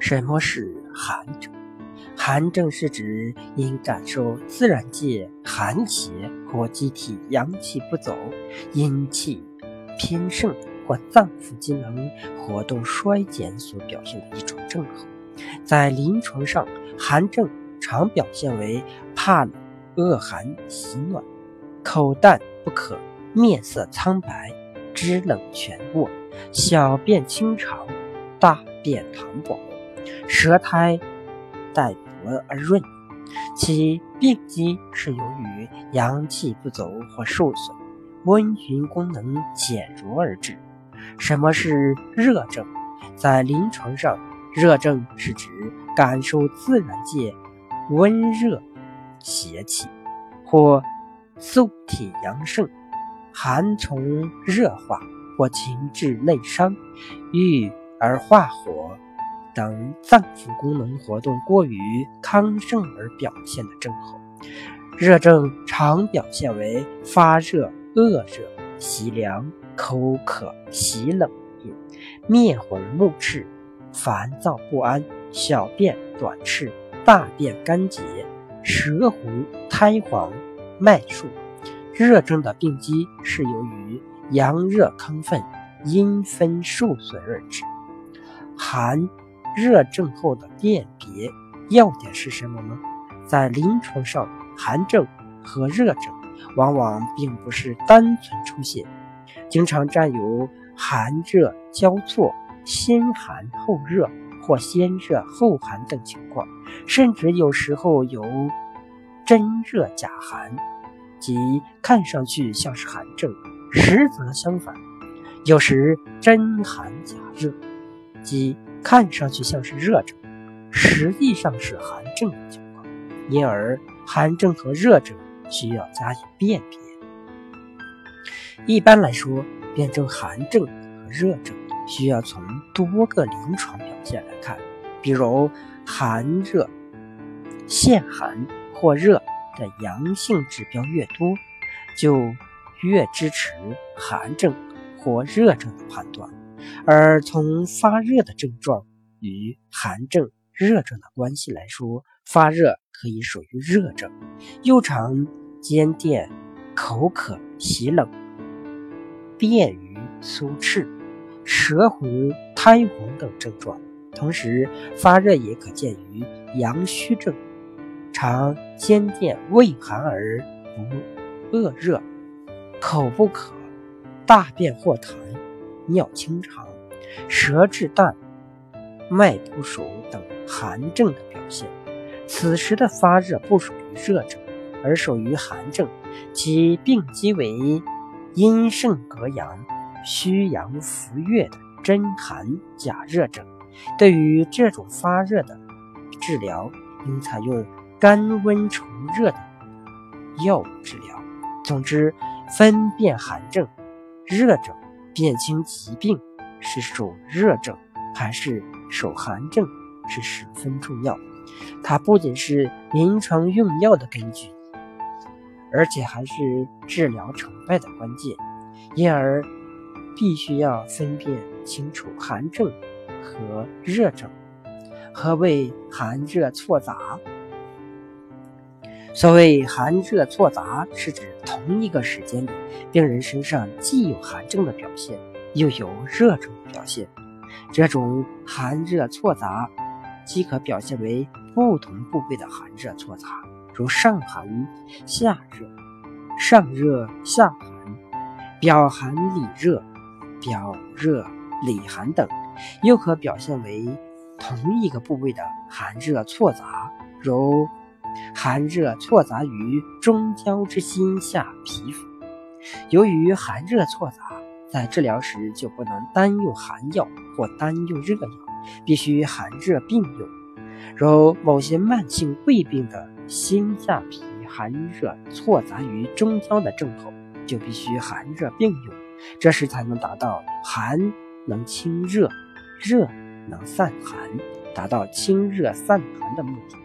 什么是寒症？寒症是指因感受自然界寒邪或机体阳气不走、阴气偏盛或脏腑机能活动衰减所表现的一种症候。在临床上，寒症常表现为怕冷、恶寒、喜暖、口淡不渴、面色苍白、肢冷全卧、小便清长、大便溏薄、舌苔带。薄而润，其病机是由于阳气不足或受损，温煦功能减弱而致。什么是热症？在临床上，热症是指感受自然界温热邪气，或素体阳盛，寒从热化，或情志内伤，郁而化火。等脏腑功能活动过于亢盛而表现的症候，热症常表现为发热、恶热、喜凉、口渴、喜冷饮，面红目赤、烦躁不安、小便短赤、大便干结、舌红、苔黄、脉数。热症的病机是由于阳热亢奋、阴分受损而致，寒。热症后的辨别要点是什么呢？在临床上，寒症和热症往往并不是单纯出现，经常占有寒热交错、先寒后热或先热后寒等情况，甚至有时候有真热假寒，即看上去像是寒症，实则相反；有时真寒假热，即。看上去像是热症，实际上是寒症的情况，因而寒症和热症需要加以辨别。一般来说，辨证寒症和热症需要从多个临床表现来看，比如寒热、现寒或热的阳性指标越多，就越支持寒症或热症的判断。而从发热的症状与寒症、热症的关系来说，发热可以属于热症，又常兼电、口渴、喜冷、便于苏赤、舌红、苔红等症状。同时，发热也可见于阳虚症，常兼电畏寒而不恶热、口不渴、大便或溏。尿清长、舌质淡、脉不熟等寒症的表现。此时的发热不属于热症，而属于寒症，其病机为阴盛格阳、虚阳浮越的真寒假热症。对于这种发热的治疗，应采用甘温除热的药物治疗。总之，分辨寒症、热症。辨清疾病是属热症还是属寒症是十分重要，它不仅是临床用药的根据，而且还是治疗成败的关键。因而，必须要分辨清楚寒症和热症。何谓寒热错杂？所谓寒热错杂，是指同一个时间里，病人身上既有寒症的表现，又有热症的表现。这种寒热错杂，即可表现为不同部位的寒热错杂，如上寒下热、上热下寒、表寒里热、表热里寒等；又可表现为同一个部位的寒热错杂，如。寒热错杂于中焦之心下皮肤，由于寒热错杂，在治疗时就不能单用寒药或单用热药，必须寒热并用。如某些慢性胃病的心下皮寒热错杂于中焦的症候，就必须寒热并用，这时才能达到寒能清热，热能散寒，达到清热散寒的目的。